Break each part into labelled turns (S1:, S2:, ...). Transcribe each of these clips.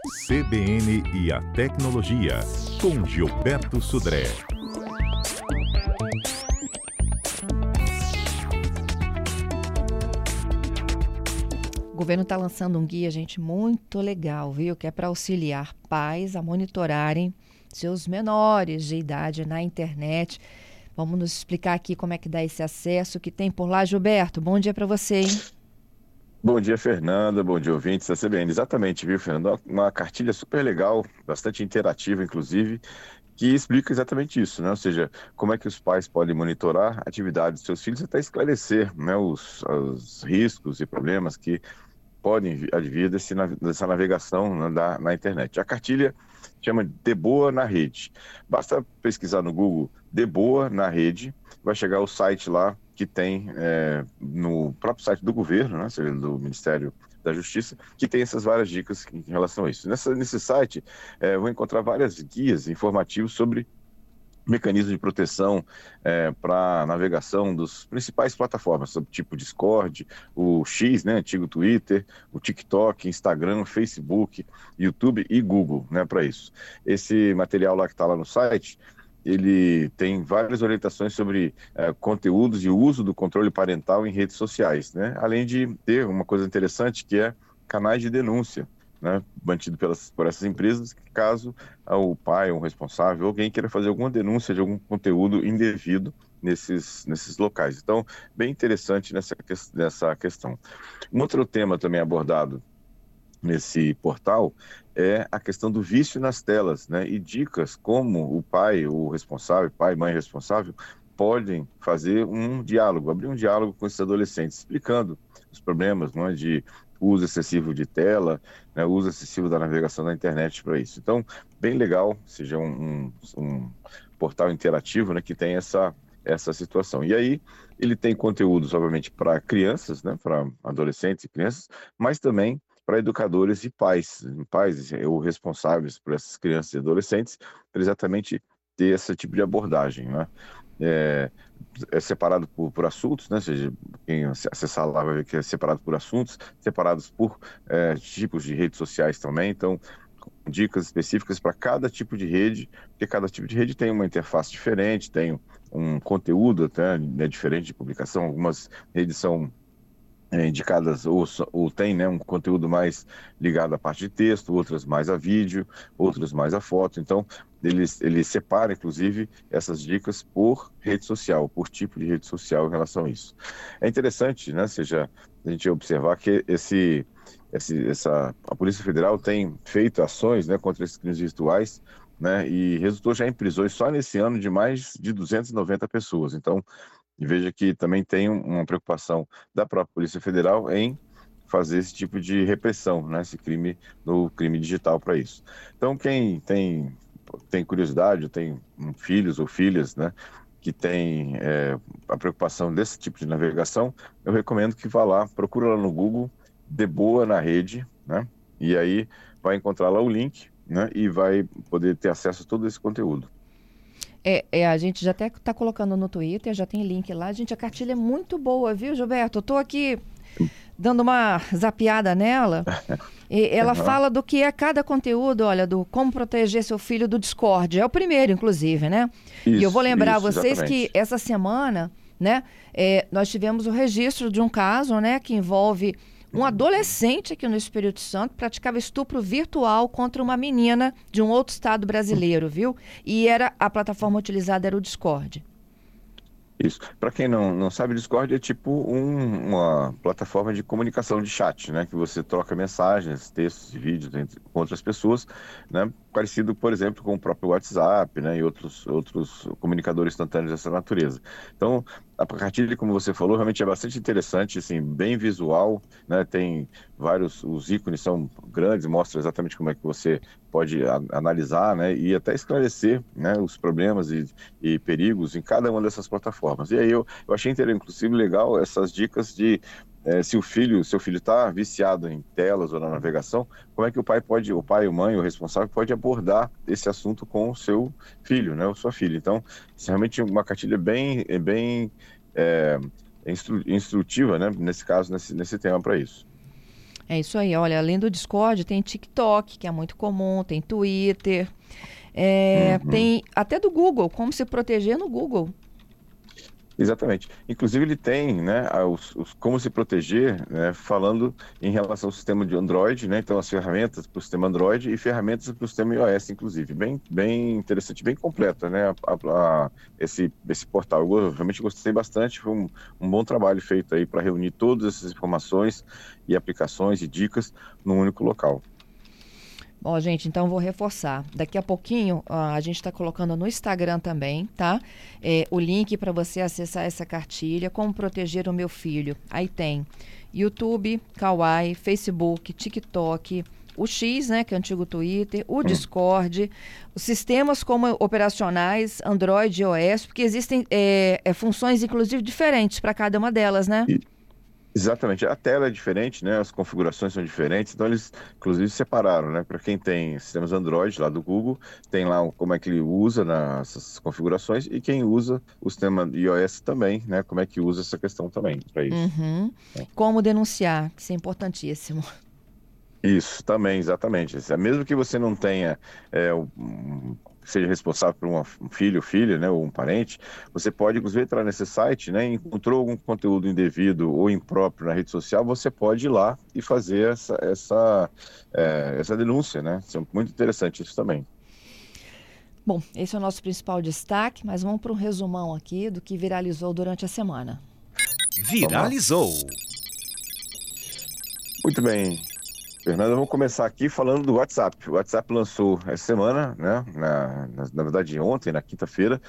S1: CBN e a Tecnologia, com Gilberto Sudré.
S2: O governo está lançando um guia, gente, muito legal, viu? Que é para auxiliar pais a monitorarem seus menores de idade na internet. Vamos nos explicar aqui como é que dá esse acesso que tem por lá, Gilberto. Bom dia para você, hein?
S3: Bom dia, Fernanda. Bom dia, ouvintes da CBN. Exatamente, viu, Fernanda? Uma cartilha super legal, bastante interativa, inclusive, que explica exatamente isso, né? Ou seja, como é que os pais podem monitorar a atividade dos seus filhos até esclarecer né, os, os riscos e problemas que podem advir desse, dessa navegação né, da, na internet. A cartilha chama de Boa na Rede. Basta pesquisar no Google De Boa na Rede, vai chegar o site lá que tem é, no próprio site do governo, né, seja do Ministério da Justiça, que tem essas várias dicas em relação a isso. Nessa, nesse site, é, vou encontrar várias guias informativos sobre mecanismos de proteção é, para navegação dos principais plataformas, tipo Discord, o X, né, antigo Twitter, o TikTok, Instagram, Facebook, YouTube e Google, né, para isso. Esse material lá que está lá no site, ele tem várias orientações sobre é, conteúdos e uso do controle parental em redes sociais, né? Além de ter uma coisa interessante que é canais de denúncia, né? Mantido pelas, por essas empresas, caso o pai, um responsável, alguém queira fazer alguma denúncia de algum conteúdo indevido nesses, nesses locais. Então, bem interessante nessa, nessa questão. Um outro tema também abordado nesse portal é a questão do vício nas telas, né? E dicas como o pai, o responsável, pai, mãe responsável, podem fazer um diálogo, abrir um diálogo com esses adolescentes, explicando os problemas não é, de uso excessivo de tela, né, uso excessivo da navegação na internet para isso. Então, bem legal, seja um, um, um portal interativo né, que tem essa, essa situação. E aí, ele tem conteúdos, obviamente, para crianças, né, para adolescentes e crianças, mas também para educadores e pais, pais ou responsáveis por essas crianças e adolescentes, para exatamente ter esse tipo de abordagem, né? É, é separado por, por, assuntos, né? Ou seja, quem acessar lá vai ver que é separado por assuntos, separados por é, tipos de redes sociais também. Então, dicas específicas para cada tipo de rede, porque cada tipo de rede tem uma interface diferente, tem um conteúdo até né, diferente de publicação. Algumas redes são é, indicadas ou, ou tem né, um conteúdo mais ligado à parte de texto, outras mais a vídeo, outras mais a foto. Então, ele, ele separa, inclusive, essas dicas por rede social, por tipo de rede social em relação a isso. É interessante, né, seja, a gente observar que esse, esse, essa, a Polícia Federal tem feito ações né, contra esses crimes virtuais né, e resultou já em prisões só nesse ano de mais de 290 pessoas. Então, e veja que também tem uma preocupação da própria Polícia Federal em fazer esse tipo de repressão, né, esse crime no crime digital para isso. Então quem tem tem curiosidade, tem filhos ou filhas, né, que tem é, a preocupação desse tipo de navegação, eu recomendo que vá lá, procura lá no Google, de boa na rede, né, e aí vai encontrar lá o link, né, e vai poder ter acesso a todo esse conteúdo.
S2: É, é, a gente já até está colocando no Twitter, já tem link lá. Gente, a cartilha é muito boa, viu, Gilberto? Eu estou aqui dando uma zapiada nela. E ela uhum. fala do que é cada conteúdo, olha, do como proteger seu filho do Discord. É o primeiro, inclusive, né? Isso, e eu vou lembrar isso, vocês exatamente. que essa semana, né, é, nós tivemos o registro de um caso, né, que envolve um adolescente aqui no Espírito Santo praticava estupro virtual contra uma menina de um outro estado brasileiro, viu? E era a plataforma utilizada era o Discord.
S3: Isso. Para quem não, não sabe, Discord é tipo um, uma plataforma de comunicação de chat, né? Que você troca mensagens, textos e vídeos entre, com outras pessoas, né? Parecido, por exemplo, com o próprio WhatsApp, né? E outros, outros comunicadores instantâneos dessa natureza. Então, a cartilha, como você falou, realmente é bastante interessante, assim, bem visual, né? Tem vários, os ícones são grandes, mostra exatamente como é que você pode a, analisar, né? E até esclarecer, né? Os problemas e, e perigos em cada uma dessas plataformas. E aí eu, eu achei, inclusive, legal essas dicas de é, se o filho, seu filho está viciado em telas ou na navegação, como é que o pai pode, o pai, o mãe, o responsável pode abordar esse assunto com o seu filho, né, ou sua filha. Então, isso é realmente uma cartilha bem, bem é, instru, instrutiva, né, nesse caso, nesse, nesse tema para isso.
S2: É isso aí. Olha, além do Discord, tem TikTok, que é muito comum, tem Twitter, é, uhum. tem até do Google, como se proteger no Google.
S3: Exatamente. Inclusive ele tem, né, os, os como se proteger, né, falando em relação ao sistema de Android, né, então as ferramentas para o sistema Android e ferramentas para o sistema iOS, inclusive, bem, bem interessante, bem completa, né, a, a, esse esse portal. Eu realmente gostei bastante, foi um, um bom trabalho feito aí para reunir todas essas informações e aplicações e dicas num único local.
S2: Ó, gente, então vou reforçar. Daqui a pouquinho a gente está colocando no Instagram também, tá? É, o link para você acessar essa cartilha, como proteger o meu filho. Aí tem YouTube, Kawaii, Facebook, TikTok, o X, né, que é o antigo Twitter, o Discord, os sistemas como operacionais, Android e iOS, porque existem é, é, funções, inclusive, diferentes para cada uma delas, né?
S3: E... Exatamente, a tela é diferente, né? As configurações são diferentes, então eles inclusive separaram, né? Para quem tem sistemas Android lá do Google, tem lá como é que ele usa nessas configurações e quem usa o sistema iOS também, né? Como é que usa essa questão também para isso.
S2: Uhum. É. Como denunciar, isso é importantíssimo.
S3: Isso, também, exatamente. Mesmo que você não tenha é, um, seja responsável por um filho, filha, né, ou um parente, você pode, inclusive, entrar nesse site, né, encontrou algum conteúdo indevido ou impróprio na rede social, você pode ir lá e fazer essa, essa, é, essa denúncia, né? Isso é muito interessante isso também.
S2: Bom, esse é o nosso principal destaque, mas vamos para um resumão aqui do que viralizou durante a semana.
S1: Viralizou.
S3: Muito bem. Fernanda, vamos começar aqui falando do WhatsApp. O WhatsApp lançou essa semana, né, na, na, verdade ontem, na quinta-feira,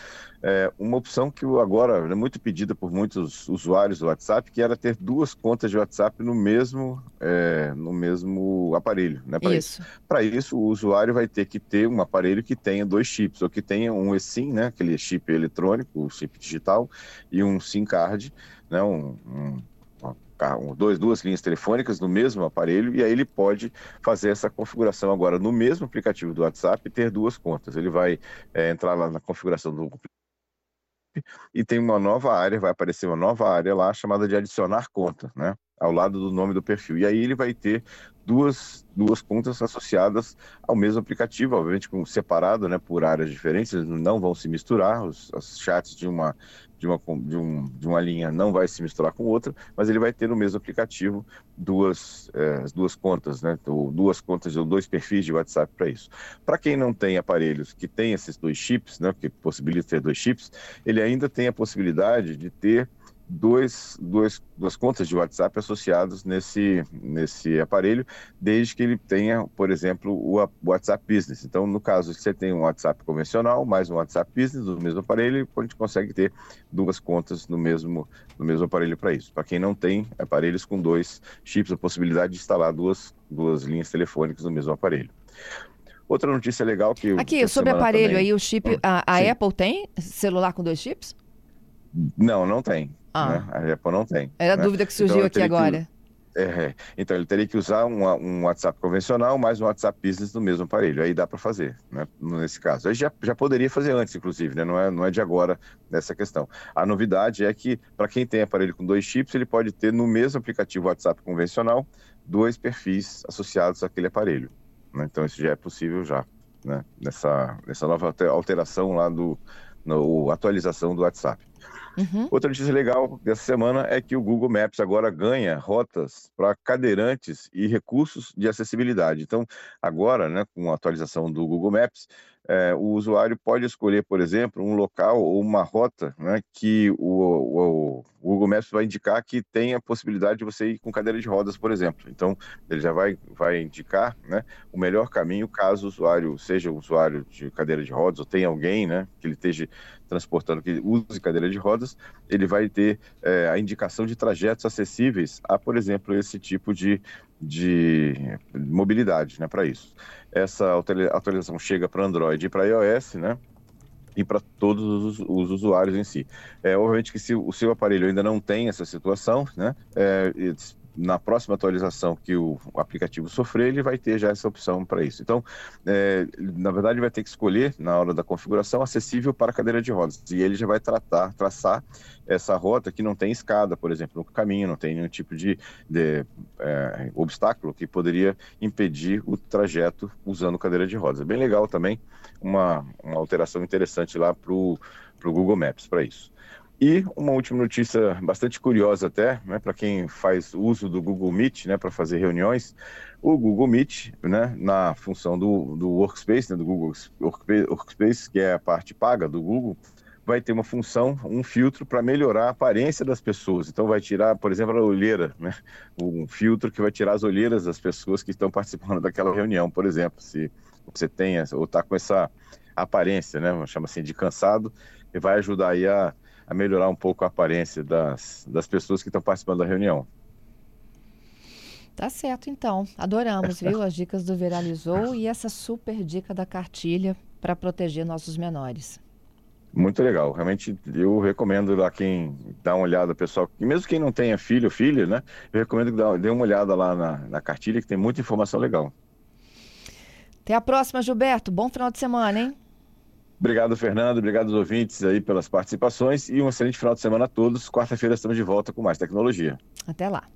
S3: é, uma opção que agora é muito pedida por muitos usuários do WhatsApp, que era ter duas contas de WhatsApp no mesmo, é, no mesmo aparelho. Né, Para isso. Isso. isso, o usuário vai ter que ter um aparelho que tenha dois chips, ou que tenha um eSIM, né, aquele chip eletrônico, o chip digital, e um SIM card, né, um, um dois, duas linhas telefônicas no mesmo aparelho e aí ele pode fazer essa configuração agora no mesmo aplicativo do WhatsApp e ter duas contas. Ele vai é, entrar lá na configuração do e tem uma nova área, vai aparecer uma nova área lá chamada de adicionar conta, né? Ao lado do nome do perfil. E aí ele vai ter duas, duas contas associadas ao mesmo aplicativo, obviamente com, separado né, por áreas diferentes, não vão se misturar, os, os chats de uma, de, uma, de, um, de uma linha não vai se misturar com outra, mas ele vai ter no mesmo aplicativo duas, é, duas contas, né, ou duas contas ou dois perfis de WhatsApp para isso. Para quem não tem aparelhos que tem esses dois chips, né, que possibilita ter dois chips, ele ainda tem a possibilidade de ter dois, dois, duas contas de WhatsApp associados nesse, nesse aparelho, desde que ele tenha, por exemplo, o WhatsApp Business. Então, no caso, se você tem um WhatsApp convencional, mais um WhatsApp Business no mesmo aparelho, a gente consegue ter duas contas no mesmo, no mesmo aparelho para isso. Para quem não tem aparelhos com dois chips, a possibilidade de instalar duas, duas linhas telefônicas no mesmo aparelho. Outra notícia legal que...
S2: Aqui, sobre aparelho também... aí, o chip... A, a Apple tem celular com dois chips?
S3: Não, não tem. Ah. Né? A Apple não tem.
S2: Era né? a dúvida que surgiu então, aqui agora.
S3: Que, é, então ele teria que usar um, um, WhatsApp convencional mais um WhatsApp Business no mesmo aparelho. Aí dá para fazer, né? nesse caso. Aí já, já poderia fazer antes, inclusive, né? não, é, não é de agora nessa questão. A novidade é que, para quem tem aparelho com dois chips, ele pode ter no mesmo aplicativo WhatsApp convencional dois perfis associados àquele aparelho. Né? Então isso já é possível já, né? nessa, nessa nova alteração lá do no, atualização do WhatsApp. Uhum. Outra notícia legal dessa semana é que o Google Maps agora ganha rotas para cadeirantes e recursos de acessibilidade. Então, agora, né, com a atualização do Google Maps, é, o usuário pode escolher, por exemplo, um local ou uma rota né, que o, o, o, Google Maps vai indicar que tem a possibilidade de você ir com cadeira de rodas, por exemplo. Então, ele já vai, vai indicar né, o melhor caminho caso o usuário seja um usuário de cadeira de rodas ou tenha alguém né, que ele esteja transportando que use cadeira de rodas, ele vai ter é, a indicação de trajetos acessíveis a, por exemplo, esse tipo de, de mobilidade né, para isso. Essa atualização chega para Android e para iOS, né? E para todos os, os, usuários em si. É, obviamente que se o seu aparelho ainda não tem essa situação, né? É, na próxima atualização que o, aplicativo sofrer, ele vai ter já essa opção para isso. Então, é, na verdade, ele vai ter que escolher, na hora da configuração, acessível para cadeira de rodas. E ele já vai tratar, traçar essa rota que não tem escada, por exemplo, no caminho, não tem nenhum tipo de, de é, obstáculo que poderia impedir o trajeto usando cadeira de rodas. É bem legal também, uma, uma alteração interessante lá para o Google Maps para isso. E uma última notícia bastante curiosa até, né, para quem faz uso do Google Meet, né, para fazer reuniões, o Google Meet, né, na função do, do Workspace, né, do Google Workspace, que é a parte paga do Google, vai ter uma função, um filtro para melhorar a aparência das pessoas. Então vai tirar, por exemplo, a olheira, né, um filtro que vai tirar as olheiras das pessoas que estão participando daquela reunião, por exemplo, se você tem ou está com essa aparência, né, chama assim de cansado, e vai ajudar aí a a melhorar um pouco a aparência das, das pessoas que estão participando da reunião.
S2: Tá certo, então. Adoramos, viu? As dicas do Viralizou e essa super dica da cartilha para proteger nossos menores.
S3: Muito legal. Realmente, eu recomendo lá quem dá uma olhada, pessoal, e mesmo quem não tenha filho ou filha, né? Eu recomendo que dê uma olhada lá na, na cartilha, que tem muita informação legal.
S2: Até a próxima, Gilberto. Bom final de semana, hein?
S3: Obrigado, Fernando. Obrigado aos ouvintes aí pelas participações e um excelente final de semana a todos. Quarta-feira estamos de volta com mais tecnologia.
S2: Até lá.